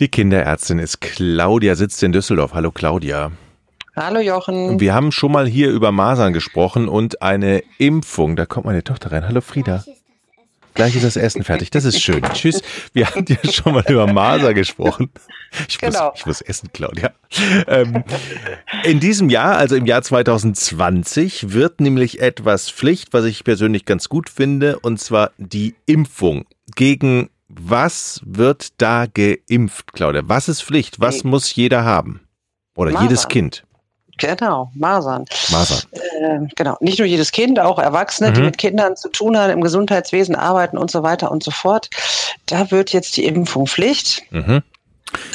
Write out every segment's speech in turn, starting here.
Die Kinderärztin ist Claudia, sitzt in Düsseldorf. Hallo Claudia. Hallo Jochen. Wir haben schon mal hier über Masern gesprochen und eine Impfung. Da kommt meine Tochter rein. Hallo Frieda. Gleich ist das Essen fertig. Das ist schön. Tschüss. Wir haben ja schon mal über Masern gesprochen. Ich muss, genau. ich muss essen, Claudia. Ähm, in diesem Jahr, also im Jahr 2020, wird nämlich etwas Pflicht, was ich persönlich ganz gut finde, und zwar die Impfung gegen was wird da geimpft, Claudia? Was ist Pflicht? Was hey. muss jeder haben? Oder Masern. jedes Kind? Genau, Masern. Masern. Äh, genau, nicht nur jedes Kind, auch Erwachsene, mhm. die mit Kindern zu tun haben, im Gesundheitswesen arbeiten und so weiter und so fort. Da wird jetzt die Impfung Pflicht. Mhm.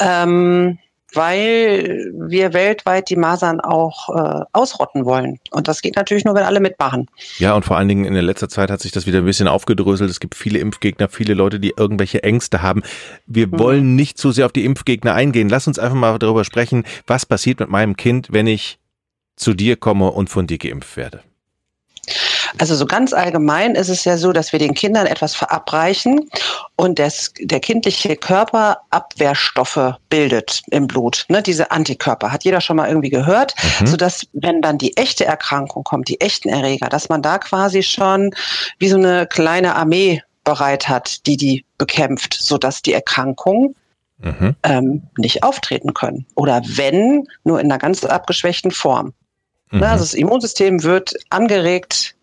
Ähm, weil wir weltweit die Masern auch äh, ausrotten wollen. Und das geht natürlich nur, wenn alle mitmachen. Ja, und vor allen Dingen in der letzter Zeit hat sich das wieder ein bisschen aufgedröselt. Es gibt viele Impfgegner, viele Leute, die irgendwelche Ängste haben. Wir mhm. wollen nicht zu sehr auf die Impfgegner eingehen. Lass uns einfach mal darüber sprechen, was passiert mit meinem Kind, wenn ich zu dir komme und von dir geimpft werde. Also so ganz allgemein ist es ja so, dass wir den Kindern etwas verabreichen und das, der kindliche Körper Abwehrstoffe bildet im Blut. Ne, diese Antikörper hat jeder schon mal irgendwie gehört, mhm. sodass wenn dann die echte Erkrankung kommt, die echten Erreger, dass man da quasi schon wie so eine kleine Armee bereit hat, die die bekämpft, sodass die Erkrankung mhm. ähm, nicht auftreten können. Oder wenn, nur in einer ganz abgeschwächten Form. Mhm. Ne, also das Immunsystem wird angeregt,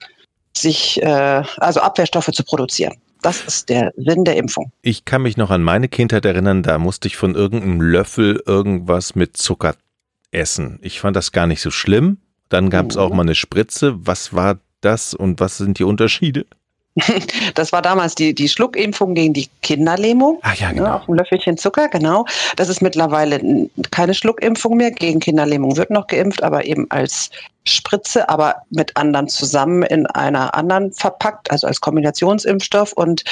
sich, äh, also Abwehrstoffe zu produzieren. Das ist der Sinn der Impfung. Ich kann mich noch an meine Kindheit erinnern, da musste ich von irgendeinem Löffel irgendwas mit Zucker essen. Ich fand das gar nicht so schlimm. Dann gab es mhm. auch mal eine Spritze. Was war das und was sind die Unterschiede? Das war damals die, die Schluckimpfung gegen die Kinderlähmung. Ah ja, genau. Ja, auf ein Löffelchen Zucker, genau. Das ist mittlerweile keine Schluckimpfung mehr. Gegen Kinderlähmung wird noch geimpft, aber eben als Spritze, aber mit anderen zusammen in einer anderen verpackt, also als Kombinationsimpfstoff. Und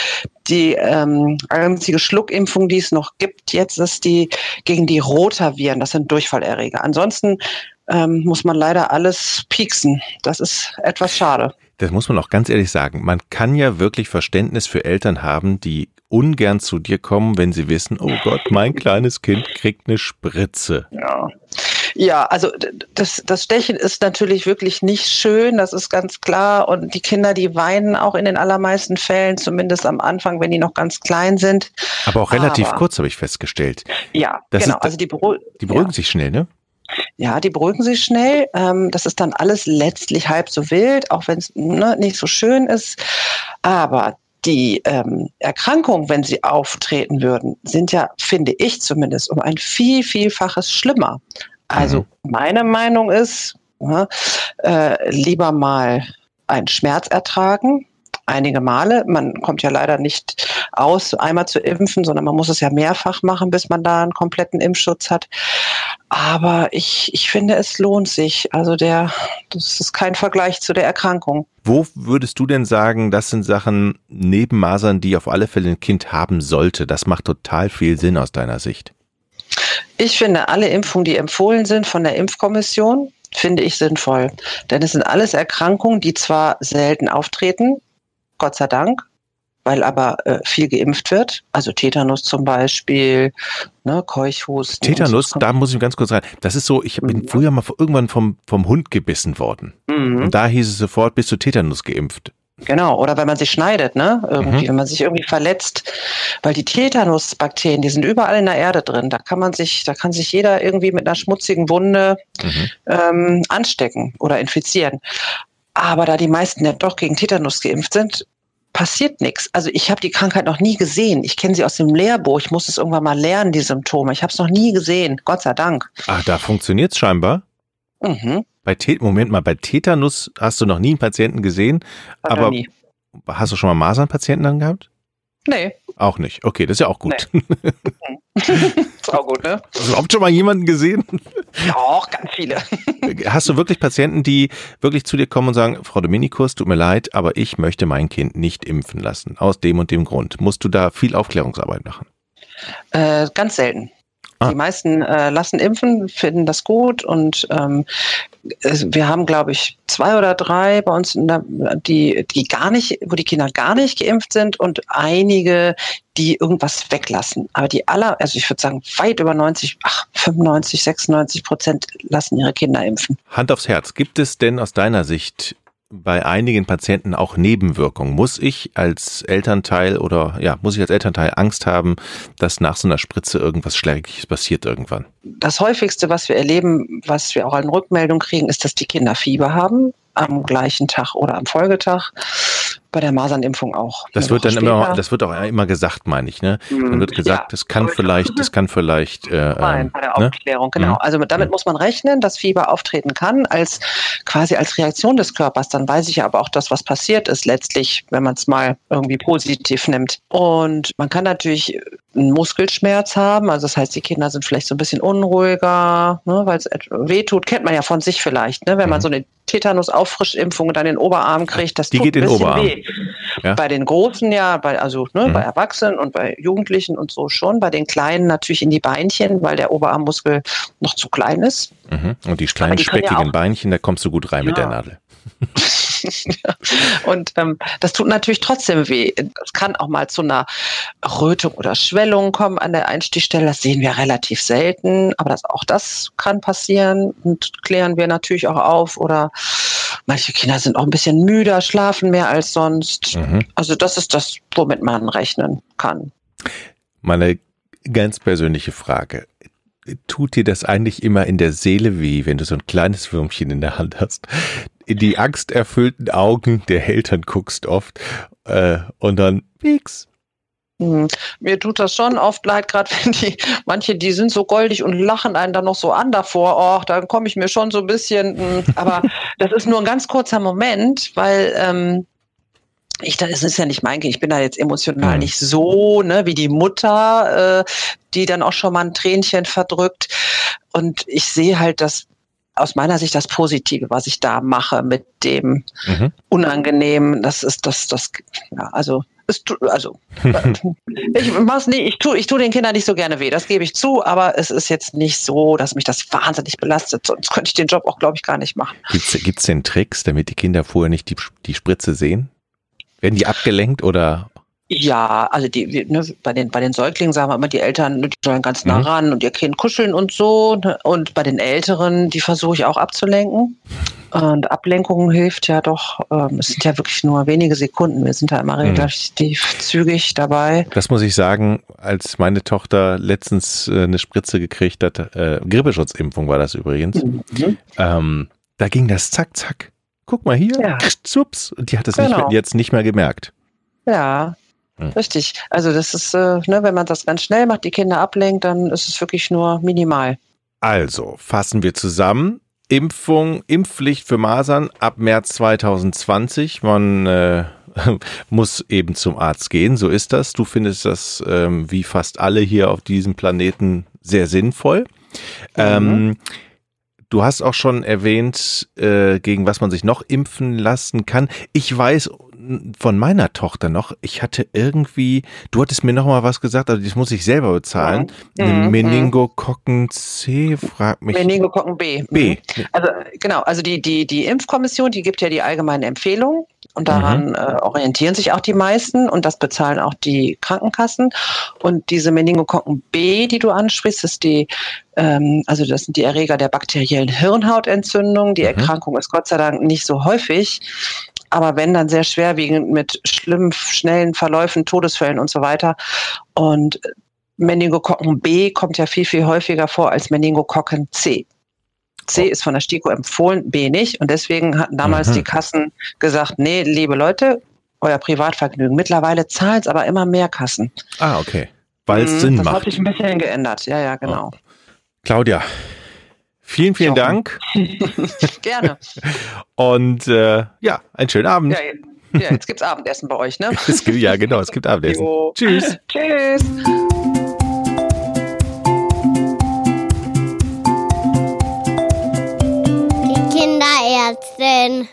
die ähm, einzige Schluckimpfung, die es noch gibt, jetzt ist die gegen die Rotaviren. Das sind Durchfallerreger. Ansonsten ähm, muss man leider alles pieksen. Das ist etwas schade das muss man auch ganz ehrlich sagen, man kann ja wirklich Verständnis für Eltern haben, die ungern zu dir kommen, wenn sie wissen, oh Gott, mein kleines Kind kriegt eine Spritze. Ja. Ja, also das, das Stechen ist natürlich wirklich nicht schön, das ist ganz klar. Und die Kinder, die weinen auch in den allermeisten Fällen, zumindest am Anfang, wenn die noch ganz klein sind. Aber auch relativ Aber, kurz, habe ich festgestellt. Ja, das genau. Ist, also die, die beruhigen ja. sich schnell, ne? Ja, die beruhigen sich schnell. Ähm, das ist dann alles letztlich halb so wild, auch wenn es ne, nicht so schön ist. Aber die ähm, Erkrankungen, wenn sie auftreten würden, sind ja, finde ich zumindest, um ein viel, vielfaches schlimmer. Also mhm. meine Meinung ist, ja, äh, lieber mal einen Schmerz ertragen, einige Male. Man kommt ja leider nicht aus, einmal zu impfen, sondern man muss es ja mehrfach machen, bis man da einen kompletten Impfschutz hat. Aber ich, ich finde, es lohnt sich. Also der, das ist kein Vergleich zu der Erkrankung. Wo würdest du denn sagen, das sind Sachen neben Masern, die auf alle Fälle ein Kind haben sollte? Das macht total viel Sinn aus deiner Sicht. Ich finde alle Impfungen, die empfohlen sind von der Impfkommission, finde ich sinnvoll. Denn es sind alles Erkrankungen, die zwar selten auftreten, Gott sei Dank, weil aber äh, viel geimpft wird. Also Tetanus zum Beispiel, ne, Keuchhusten. Tetanus, so. da muss ich ganz kurz rein. Das ist so, ich bin mhm. früher mal irgendwann vom, vom Hund gebissen worden. Mhm. Und da hieß es sofort, bist du Tetanus geimpft. Genau, oder wenn man sich schneidet, ne? Irgendwie, mhm. wenn man sich irgendwie verletzt, weil die Tetanusbakterien, die sind überall in der Erde drin. Da kann man sich, da kann sich jeder irgendwie mit einer schmutzigen Wunde mhm. ähm, anstecken oder infizieren. Aber da die meisten ja doch gegen Tetanus geimpft sind, passiert nichts. Also ich habe die Krankheit noch nie gesehen. Ich kenne sie aus dem Lehrbuch. Ich muss es irgendwann mal lernen, die Symptome. Ich habe es noch nie gesehen. Gott sei Dank. Ach, da funktioniert es scheinbar. Mhm. Bei Moment mal, bei Tetanus hast du noch nie einen Patienten gesehen, Hat aber nie. hast du schon mal Masernpatienten dann gehabt? Nee. Auch nicht. Okay, das ist ja auch gut. Nee. ist auch gut, ne? Hast du überhaupt schon mal jemanden gesehen? Doch, ganz viele. Hast du wirklich Patienten, die wirklich zu dir kommen und sagen, Frau Dominikus, tut mir leid, aber ich möchte mein Kind nicht impfen lassen, aus dem und dem Grund. Musst du da viel Aufklärungsarbeit machen? Äh, ganz selten. Ah. Die meisten äh, lassen impfen, finden das gut und ähm, wir haben, glaube ich, zwei oder drei bei uns, der, die, die gar nicht, wo die Kinder gar nicht geimpft sind und einige, die irgendwas weglassen. Aber die aller, also ich würde sagen, weit über 90, ach, 95, 96 Prozent lassen ihre Kinder impfen. Hand aufs Herz. Gibt es denn aus deiner Sicht bei einigen Patienten auch Nebenwirkungen. Muss ich als Elternteil oder ja, muss ich als Elternteil Angst haben, dass nach so einer Spritze irgendwas Schlägiges passiert irgendwann? Das häufigste, was wir erleben, was wir auch an Rückmeldung kriegen, ist, dass die Kinder Fieber haben am gleichen Tag oder am Folgetag bei der Masernimpfung auch. Das wird dann später. immer, das wird auch immer gesagt, meine ich, ne? Dann wird gesagt, ja, das kann vielleicht, das kann vielleicht. Äh, Nein, ähm, bei der ne? Aufklärung, ne? genau. Mhm. Also damit mhm. muss man rechnen, dass Fieber auftreten kann als quasi als Reaktion des Körpers. Dann weiß ich aber auch, dass was passiert ist letztlich, wenn man es mal irgendwie positiv nimmt. Und man kann natürlich einen Muskelschmerz haben, also das heißt, die Kinder sind vielleicht so ein bisschen unruhiger, ne, weil es wehtut, kennt man ja von sich vielleicht, ne, wenn mhm. man so eine Tetanus-Auffrischimpfung dann in den Oberarm kriegt, das die tut geht in den Oberarm. Weh. Ja. Bei den Großen ja, bei, also ne, mhm. bei Erwachsenen und bei Jugendlichen und so schon. Bei den Kleinen natürlich in die Beinchen, weil der Oberarmmuskel noch zu klein ist. Mhm. Und die kleinen die speckigen ja Beinchen, da kommst du gut rein ja. mit der Nadel. und ähm, das tut natürlich trotzdem weh. Es kann auch mal zu einer Rötung oder Schwellung kommen an der Einstichstelle. Das sehen wir relativ selten, aber das, auch das kann passieren und klären wir natürlich auch auf. Oder manche Kinder sind auch ein bisschen müder, schlafen mehr als sonst. Mhm. Also das ist das, womit man rechnen kann. Meine ganz persönliche Frage tut dir das eigentlich immer in der Seele weh, wenn du so ein kleines Würmchen in der Hand hast? In die angsterfüllten Augen der Eltern guckst oft äh, und dann pieks. Hm. Mir tut das schon oft leid, gerade wenn die, manche, die sind so goldig und lachen einen dann noch so an davor. Och, dann komme ich mir schon so ein bisschen, hm, aber das ist nur ein ganz kurzer Moment, weil ähm, ich, das ist ja nicht mein Kind, ich bin da jetzt emotional mhm. nicht so, ne, wie die Mutter, äh, die dann auch schon mal ein Tränchen verdrückt. Und ich sehe halt das aus meiner Sicht das Positive, was ich da mache mit dem mhm. Unangenehmen. Das ist das, das, ja, also also ich mach's nicht, ich tue ich tu den Kindern nicht so gerne weh, das gebe ich zu, aber es ist jetzt nicht so, dass mich das wahnsinnig belastet, sonst könnte ich den Job auch, glaube ich, gar nicht machen. Gibt es denn Tricks, damit die Kinder vorher nicht die, die Spritze sehen? Werden die abgelenkt oder? Ja, also die, ne, bei, den, bei den Säuglingen sagen wir immer, die Eltern die sollen ganz nah mhm. ran und ihr Kind kuscheln und so. Ne? Und bei den Älteren, die versuche ich auch abzulenken. Und Ablenkung hilft ja doch, ähm, es sind ja wirklich nur wenige Sekunden. Wir sind da immer mhm. relativ zügig dabei. Das muss ich sagen, als meine Tochter letztens äh, eine Spritze gekriegt hat, äh, Grippeschutzimpfung war das übrigens, mhm. ähm, da ging das zack, zack guck mal hier, ja. zups, und die hat es genau. jetzt nicht mehr gemerkt. Ja, hm. richtig. Also das ist, äh, ne, wenn man das ganz schnell macht, die Kinder ablenkt, dann ist es wirklich nur minimal. Also, fassen wir zusammen. Impfung, Impfpflicht für Masern ab März 2020. Man äh, muss eben zum Arzt gehen, so ist das. Du findest das ähm, wie fast alle hier auf diesem Planeten sehr sinnvoll. Mhm. Ähm, Du hast auch schon erwähnt, äh, gegen was man sich noch impfen lassen kann. Ich weiß von meiner Tochter noch, ich hatte irgendwie, du hattest mir noch mal was gesagt, also das muss ich selber bezahlen. Mhm. Eine. Meningokokken C, frag mich. Meningokokken B. B. Mhm. Also genau, also die, die, die Impfkommission, die gibt ja die allgemeinen Empfehlungen und daran mhm. äh, orientieren sich auch die meisten und das bezahlen auch die Krankenkassen. Und diese Meningokokken B, die du ansprichst, ist die, ähm, also das sind die Erreger der bakteriellen Hirnhautentzündung. Die mhm. Erkrankung ist Gott sei Dank nicht so häufig aber wenn dann sehr schwerwiegend mit schlimmen, schnellen Verläufen, Todesfällen und so weiter. Und Meningokokken B kommt ja viel, viel häufiger vor als Meningokokken C. C ist von der STIKO empfohlen, B nicht. Und deswegen hatten damals mhm. die Kassen gesagt, nee, liebe Leute, euer Privatvergnügen. Mittlerweile zahlen es aber immer mehr Kassen. Ah, okay. Weil es mhm, Sinn das macht. Das hat sich ein bisschen geändert. Ja, ja, genau. Oh. Claudia, vielen, vielen Dank. Gerne. Und äh, ja, einen schönen Abend. Ja, ja, jetzt gibt's Abendessen bei euch, ne? Es gibt, ja, genau, es gibt Abendessen. Jo. Tschüss. Tschüss. Die Kinderärztin.